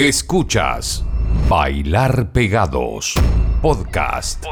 Escuchas Bailar Pegados Podcast.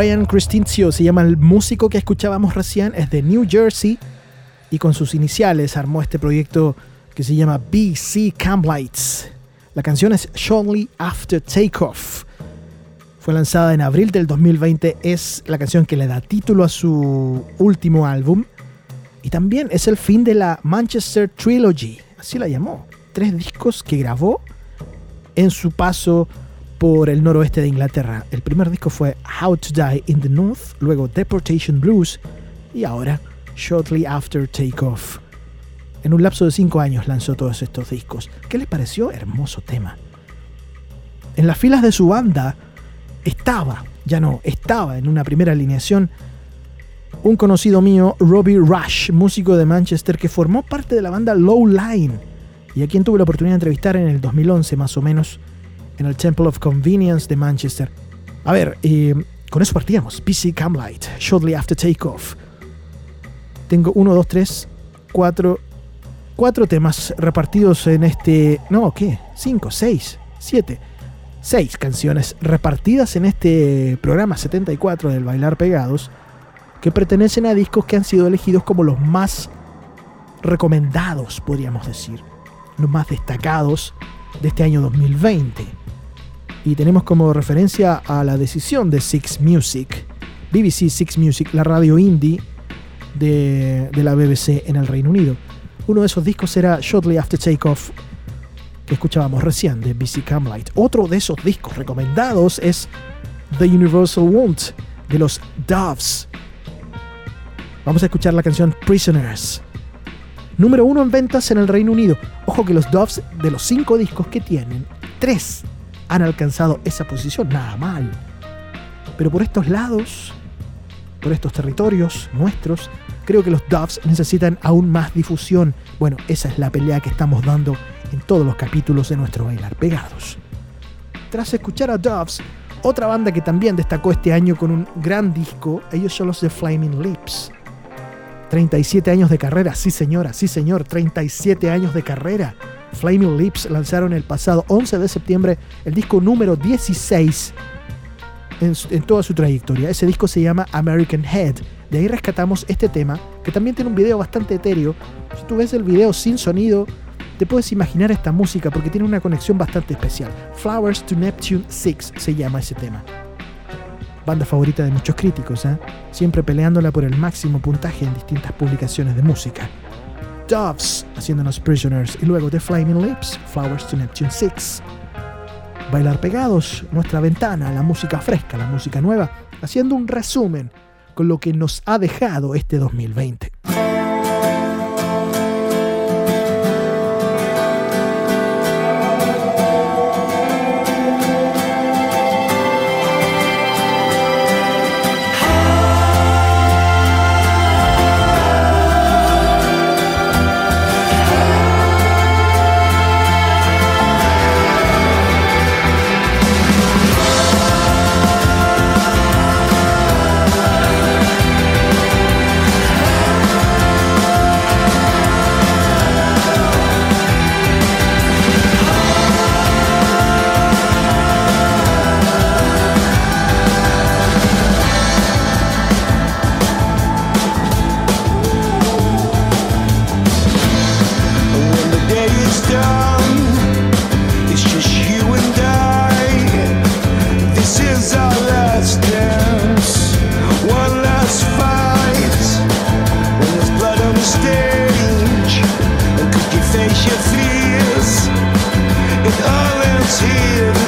Brian Cristinzio se llama el músico que escuchábamos recién, es de New Jersey y con sus iniciales armó este proyecto que se llama BC Camplights. La canción es Shortly After Takeoff. Fue lanzada en abril del 2020, es la canción que le da título a su último álbum y también es el fin de la Manchester Trilogy, así la llamó. Tres discos que grabó en su paso por el noroeste de Inglaterra. El primer disco fue How to Die in the North, luego Deportation Blues y ahora Shortly After Takeoff. En un lapso de cinco años lanzó todos estos discos. ¿Qué les pareció? Hermoso tema. En las filas de su banda estaba, ya no, estaba en una primera alineación un conocido mío, Robbie Rush, músico de Manchester que formó parte de la banda Low Line y a quien tuve la oportunidad de entrevistar en el 2011 más o menos en el Temple of Convenience de Manchester. A ver, eh, con eso partíamos. PC Camlight, Shortly After Takeoff. Tengo uno, dos, tres, cuatro, cuatro temas repartidos en este... No, ¿qué? Cinco, seis, siete. Seis canciones repartidas en este programa 74 del Bailar Pegados que pertenecen a discos que han sido elegidos como los más recomendados, podríamos decir, los más destacados de este año 2020. Y tenemos como referencia a la decisión de Six Music, BBC Six Music, la radio indie de, de la BBC en el Reino Unido. Uno de esos discos era Shortly After Takeoff, que escuchábamos recién de BC Camlight. Otro de esos discos recomendados es The Universal Wound de los Doves. Vamos a escuchar la canción Prisoners. Número uno en ventas en el Reino Unido. Ojo que los Doves, de los cinco discos que tienen, tres han alcanzado esa posición. Nada mal. Pero por estos lados, por estos territorios nuestros, creo que los Doves necesitan aún más difusión. Bueno, esa es la pelea que estamos dando en todos los capítulos de nuestro Bailar Pegados. Tras escuchar a Doves, otra banda que también destacó este año con un gran disco, ellos son los de Flaming Lips. 37 años de carrera, sí señora, sí señor, 37 años de carrera. Flaming Lips lanzaron el pasado 11 de septiembre el disco número 16 en, toda su trayectoria. Ese disco se llama American Head. De ahí rescatamos este tema, que también tiene un video bastante etéreo. Si tú ves el video sin sonido, te puedes imaginar esta música porque tiene una conexión bastante especial. Flowers to Neptune 6 se llama ese tema. Banda favorita de muchos críticos, ¿eh? siempre peleándola por el máximo puntaje en distintas publicaciones de música. Doves haciéndonos Prisoners y luego The Flaming Lips, Flowers to Neptune 6. Bailar pegados, nuestra ventana, la música fresca, la música nueva, haciendo un resumen con lo que nos ha dejado este 2020. All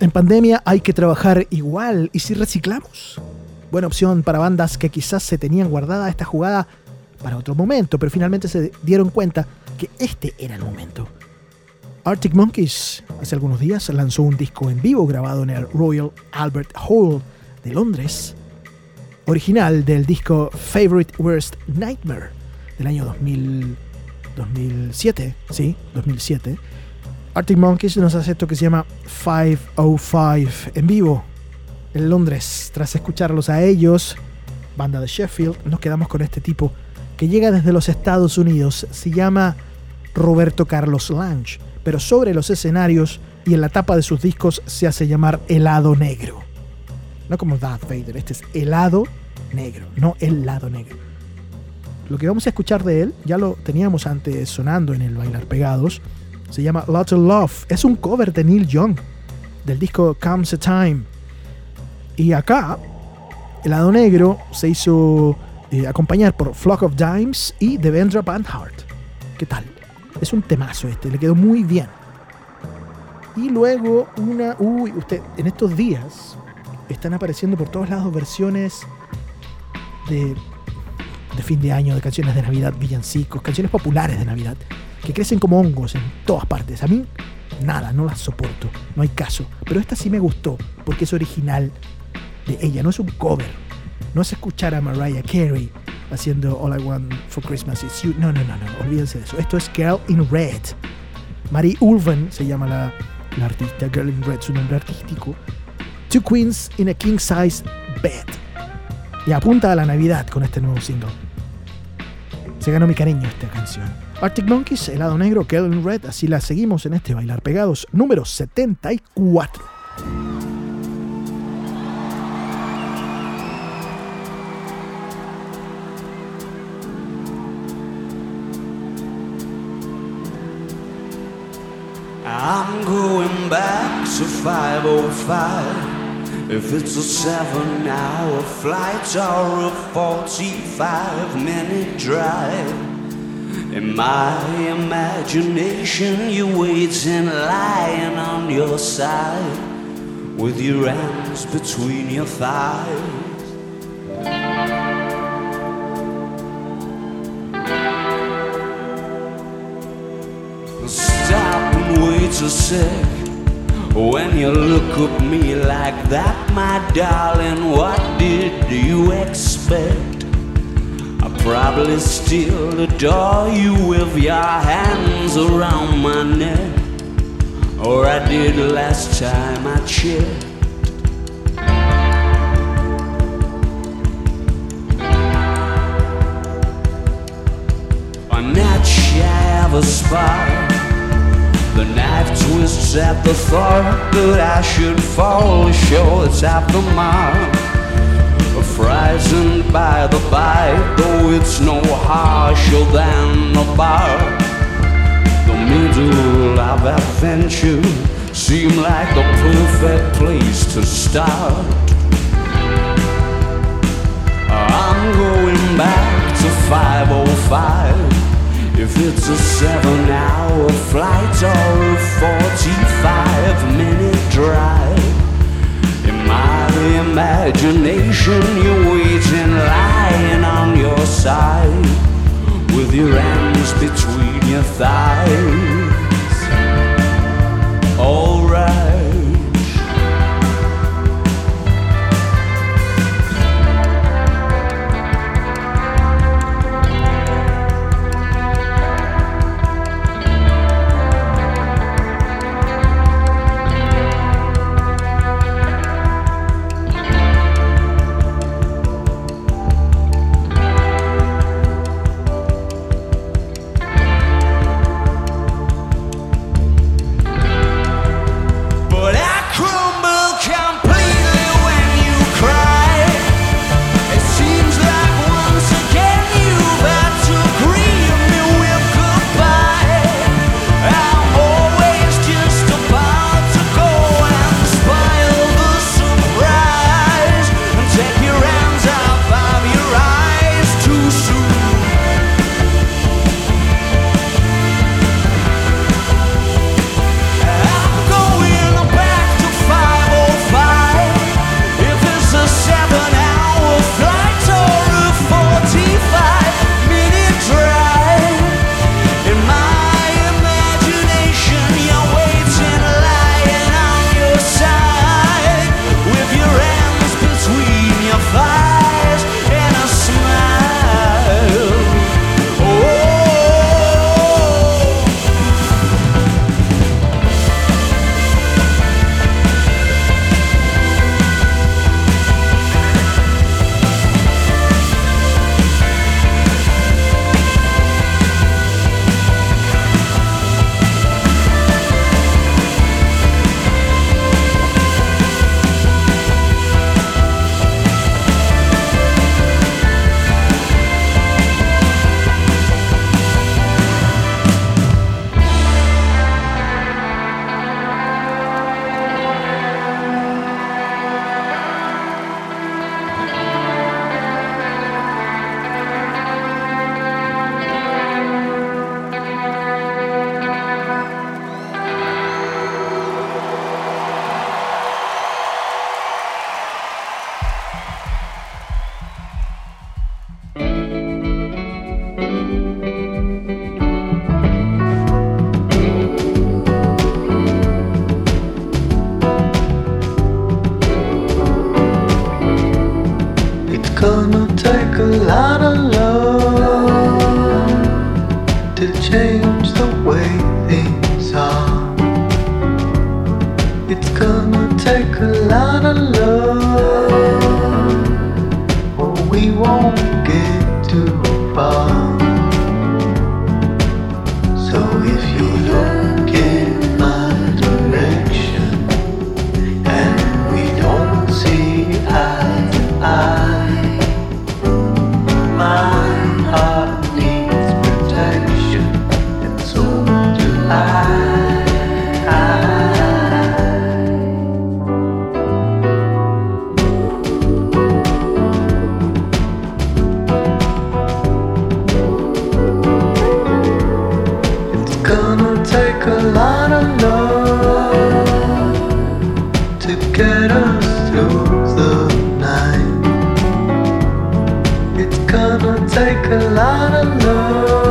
En pandemia hay que trabajar igual. ¿Y si reciclamos? Buena opción para bandas que quizás se tenían guardada esta jugada para otro momento, pero finalmente se dieron cuenta que este era el momento. Arctic Monkeys hace algunos días lanzó un disco en vivo grabado en el Royal Albert Hall de Londres, original del disco Favorite Worst Nightmare del año 2000, 2007, sí, 2007. Arctic Monkeys nos hace esto que se llama 505 en vivo en Londres. Tras escucharlos a ellos, banda de Sheffield, nos quedamos con este tipo que llega desde los Estados Unidos. Se llama Roberto Carlos Lange, pero sobre los escenarios y en la tapa de sus discos se hace llamar helado negro. No como Darth Vader, este es helado negro, no el lado negro. Lo que vamos a escuchar de él, ya lo teníamos antes sonando en el Bailar Pegados, se llama Lots of Love. Es un cover de Neil Young del disco Comes a Time. Y acá, el lado negro se hizo eh, acompañar por Flock of Dimes y Devendra Banhart. ¿Qué tal? Es un temazo este, le quedó muy bien. Y luego una... Uy, usted, en estos días están apareciendo por todos lados versiones de, de fin de año, de canciones de Navidad, villancicos, canciones populares de Navidad, que crecen como hongos en todas partes. A mí, nada, no las soporto, no hay caso. Pero esta sí me gustó, porque es original de ella, no es un cover. No es escuchar a Mariah Carey haciendo All I Want for Christmas Is You. No, no, no, no, olvídense de eso. Esto es Girl in Red. Marie Ulven se llama la, la artista, Girl in Red, su nombre artístico. Two Queens in a King Size Bed. Y apunta a la Navidad con este nuevo single. Se ganó mi cariño esta canción. Arctic Monkeys, helado negro, Girl in Red, así la seguimos en este Bailar Pegados número 74. I'm going back to 505. If it's a seven hour flight or a 45 minute drive. In my imagination, you're waiting, lying on your side, with your hands between your thighs. Stop and wait a sec. When you look at me like that, my darling, what did you expect? I probably still adore you with your hands around my neck, or I did last time I checked. That shy of a spark. The knife twists at the thought that I should fall short at the mark. Frightened by the bite, though it's no harsher than a bar. The middle of adventure seemed like the perfect place to start. I'm going back to 505. If it's a seven hour flight or a 45 minute drive, in my imagination, you're waiting, lying on your side, with your hands between your thighs. just the night. It's gonna take a lot of love.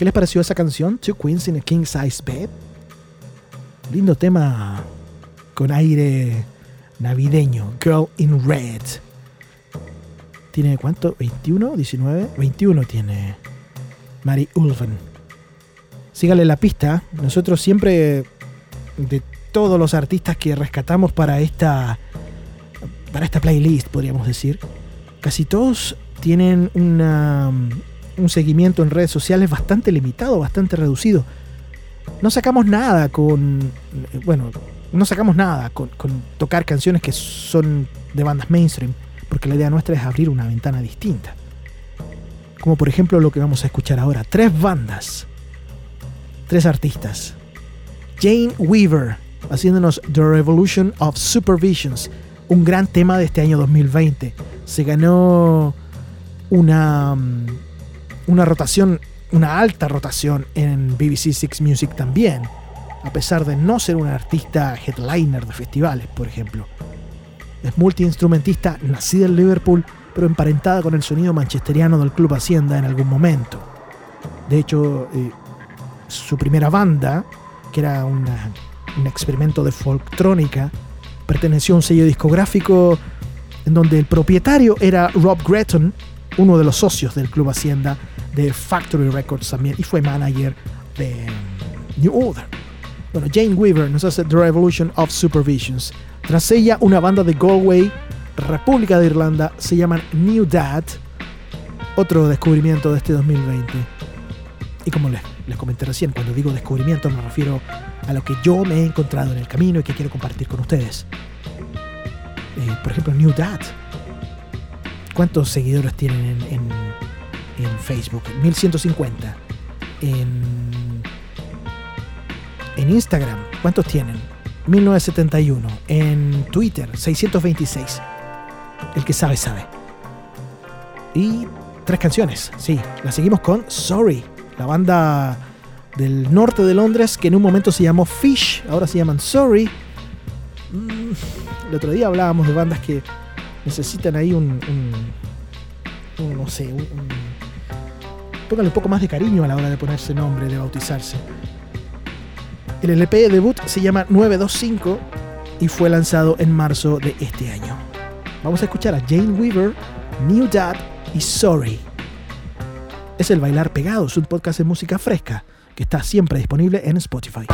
¿Qué les pareció esa canción? Two Queens in a King Size Bed. Lindo tema con aire navideño. Girl in Red. ¿Tiene cuánto? ¿21? ¿19? 21 tiene Mary Ulven. Sígale la pista. Nosotros siempre, de todos los artistas que rescatamos para esta, para esta playlist, podríamos decir, casi todos tienen una, un seguimiento en redes sociales bastante limitado, bastante reducido. No sacamos nada con. Bueno, no sacamos nada con, tocar canciones que son de bandas mainstream, porque la idea nuestra es abrir una ventana distinta. Como por ejemplo lo que vamos a escuchar ahora. Tres bandas. Tres artistas. Jane Weaver, haciéndonos The Revolution of Supervisions, un gran tema de este año 2020. Se ganó una, mm, una rotación, una alta rotación en BBC Six Music también, a pesar de no ser una artista headliner de festivales, por ejemplo. Es multiinstrumentista, nacida en Liverpool, pero emparentada con el sonido manchesteriano del Club Hacienda en algún momento. De hecho, eh, su primera banda, que era un experimento de folktrónica, perteneció a un sello discográfico en donde el propietario era Rob Gretton, uno de los socios del Club Hacienda de Factory Records también, y fue manager de mm, New Order. Bueno, Jane Weaver nos hace The Revolution of Supervisions. Tras ella, una banda de Galway, República de Irlanda, se llaman New Dad, otro descubrimiento de este 2020. Y como les, les comenté recién, cuando digo descubrimiento me refiero a lo que yo me he encontrado en el camino y que quiero compartir con ustedes. Eh, por ejemplo, New Dad. ¿Cuántos seguidores tienen en, en- en Facebook? 1150. En, en Instagram, ¿cuántos tienen? 1971. En Twitter, 626. El que sabe, sabe. Y tres canciones, sí. La seguimos con Sorry, la banda del norte de Londres que en un momento se llamó Fish, ahora se llaman Sorry. Mm, el otro día hablábamos de bandas que necesitan ahí un, un- no sé, un- póngale un poco más de cariño a la hora de ponerse nombre, de bautizarse. El LP de debut se llama 925 y fue lanzado en marzo de este año. Vamos a escuchar a Jane Weaver, New Dad y Sorry. Es el Bailar Pegados, un podcast de música fresca que está siempre disponible en Spotify.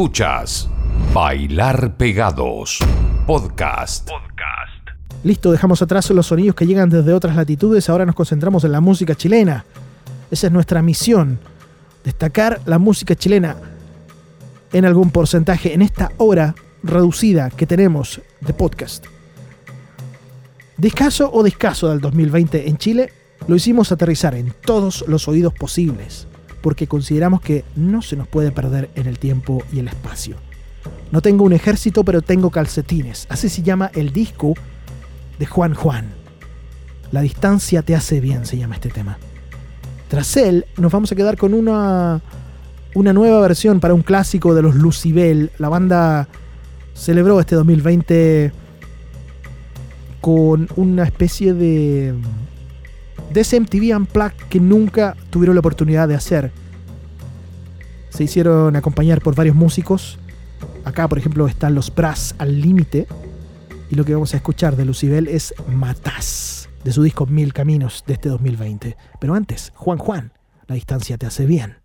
Escuchas Bailar Pegados. Podcast. Listo, dejamos atrás los sonidos que llegan desde otras latitudes, ahora nos concentramos en la música chilena. Esa es nuestra misión, destacar la música chilena en algún porcentaje en esta hora reducida que tenemos de podcast. Discaso o discaso del 2020 en Chile, lo hicimos aterrizar en todos los oídos posibles, porque consideramos que no se nos puede perder en el tiempo y el espacio. No tengo un ejército, pero tengo calcetines. Así se llama el disco de Juan Juan. La distancia te hace bien, se llama este tema. Tras él, nos vamos a quedar con una, una nueva versión para un clásico de los Lucibel. La banda celebró este 2020 con una especie de de ese MTV Unplugged que nunca tuvieron la oportunidad de hacer. Se hicieron acompañar por varios músicos. Acá, por ejemplo, están los Brass al límite. Y lo que vamos a escuchar de Lucibel es Matás, de su disco Mil Caminos de este 2020. Pero antes, Juan Juan, la distancia te hace bien.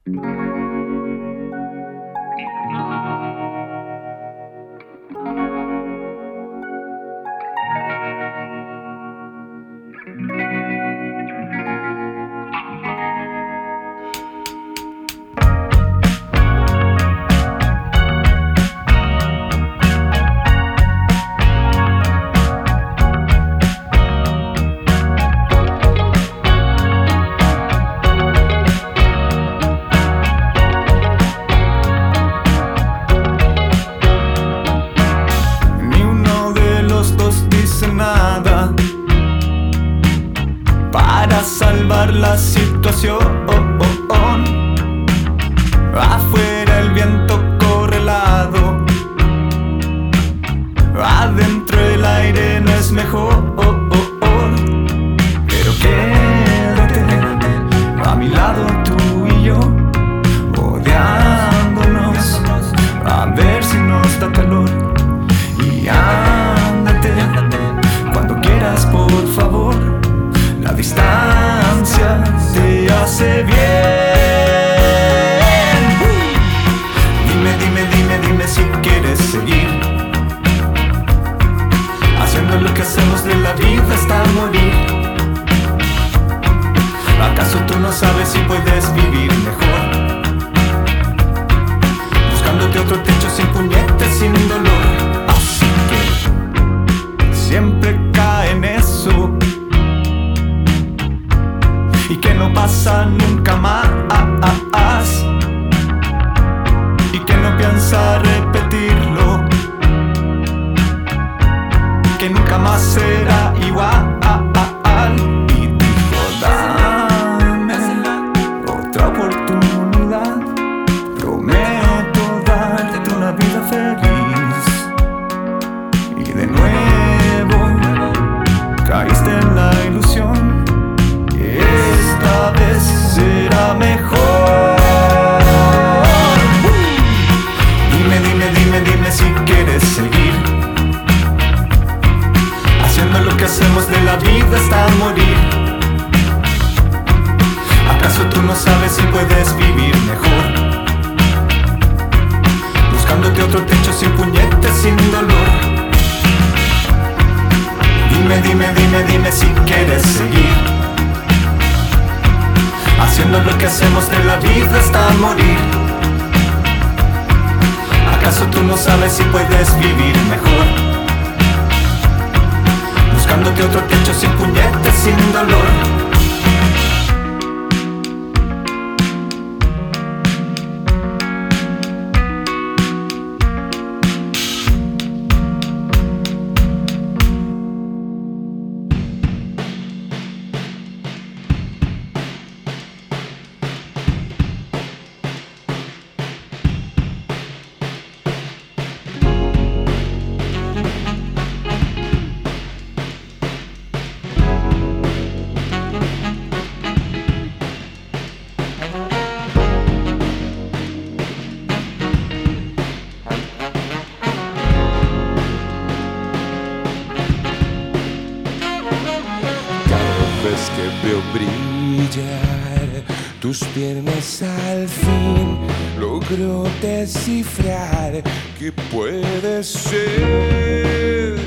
sus piernas al fin logró descifrar que puede ser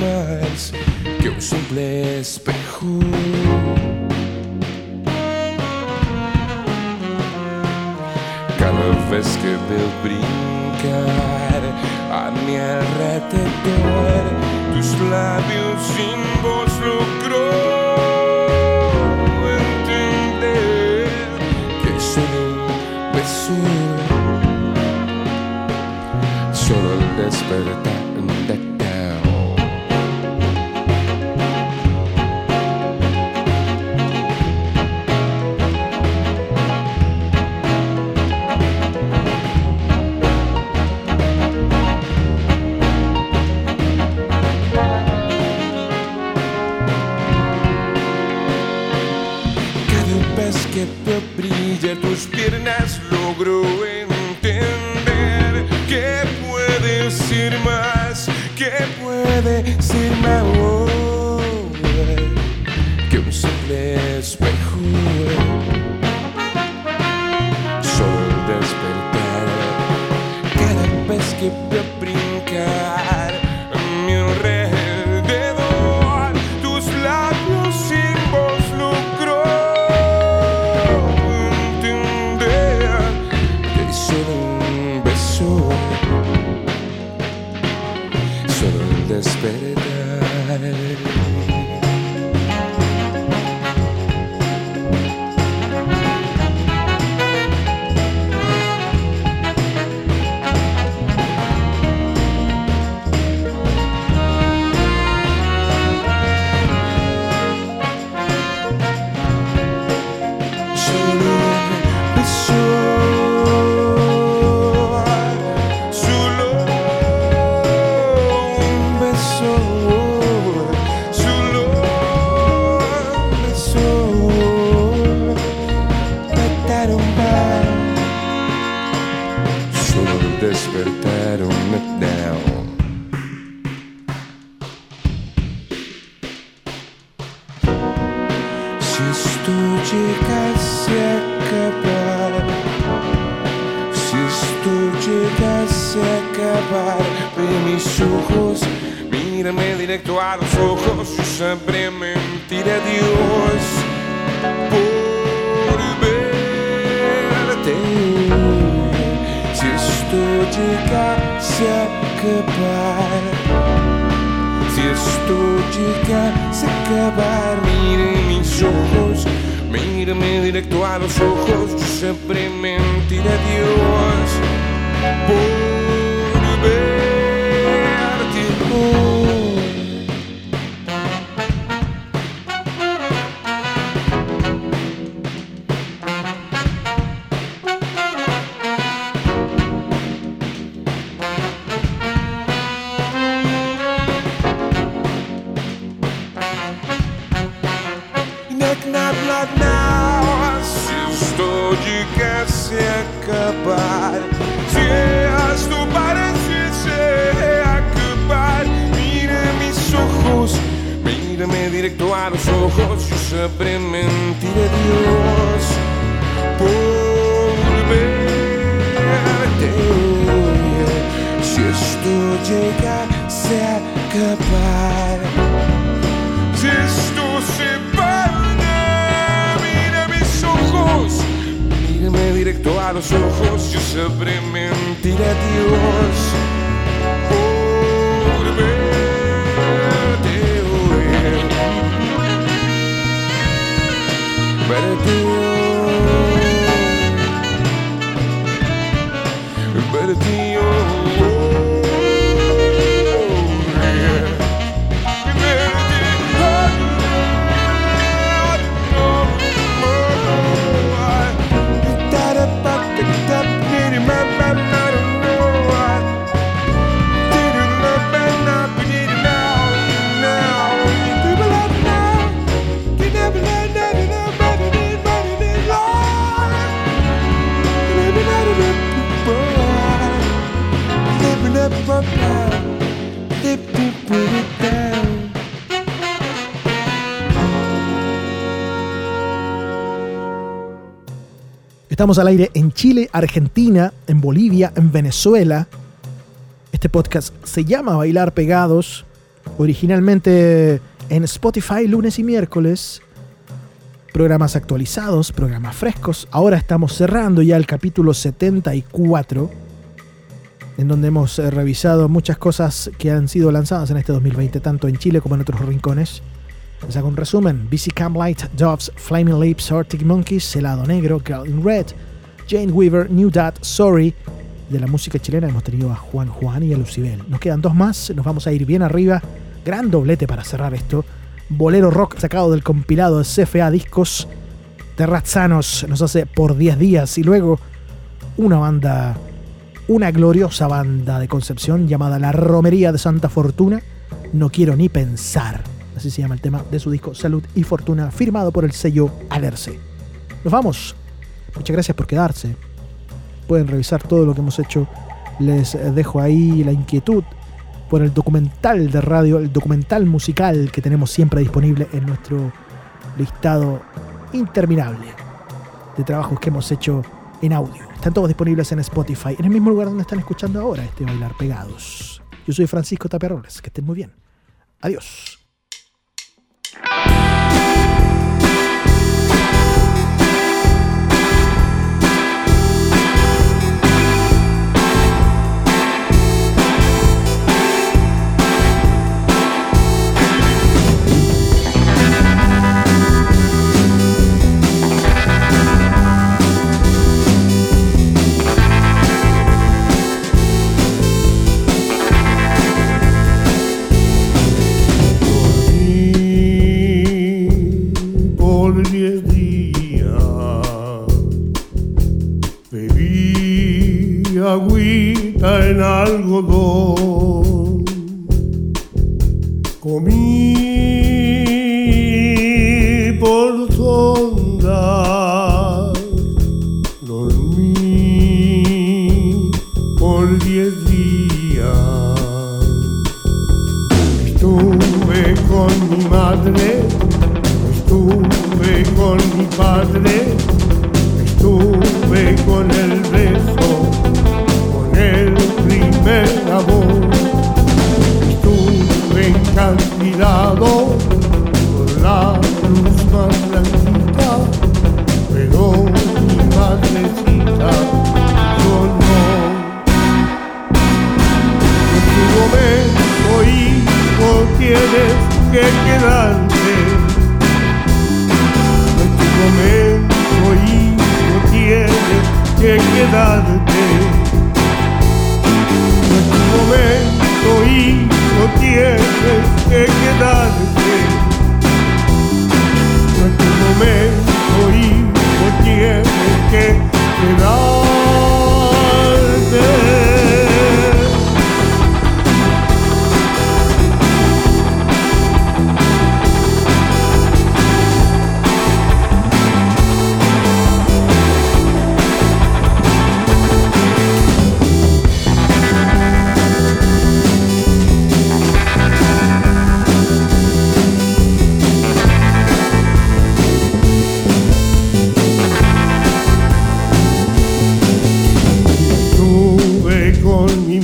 más que un simple espejo. Cada vez que veo brincar a mi alrededor, tus labios sin voz lo くれて give your Estamos al aire en Chile, Argentina, en Bolivia, en Venezuela. Este podcast se llama Bailar Pegados. Originalmente en Spotify lunes y miércoles. Programas actualizados, programas frescos. Ahora estamos cerrando ya el capítulo 74, en donde hemos eh, revisado muchas cosas que han sido lanzadas en este 2020, tanto en Chile como en otros rincones. Les hago un resumen. BC Camlight, Doves, Flaming Lips, Arctic Monkeys, Helado Negro, Girl in Red, Jane Weaver, New Dad, Sorry. De la música chilena hemos tenido a Juan Juan y a Lucibel. Nos quedan dos más, nos vamos a ir bien arriba. Gran doblete para cerrar esto. Bolero rock sacado del compilado de CFA Discos. Terrazzanos nos hace por 10 días y luego una banda, una gloriosa banda de Concepción llamada La Romería de Santa Fortuna. No quiero ni pensar así se llama el tema de su disco Salud y Fortuna, firmado por el sello Alerce. Nos vamos. Muchas gracias por quedarse. Pueden revisar todo lo que hemos hecho. Les dejo ahí la inquietud por el documental de radio, el documental musical que tenemos siempre disponible en nuestro listado interminable de trabajos que hemos hecho en audio. Están todos disponibles en Spotify, en el mismo lugar donde están escuchando ahora este Bailar Pegados. Yo soy Francisco Taperroles, que estén muy bien. Adiós.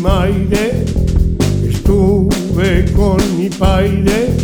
maire, estuve con mi padre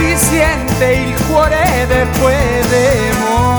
si siente il cuore del puede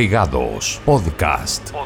Pegados Podcast. Podcast.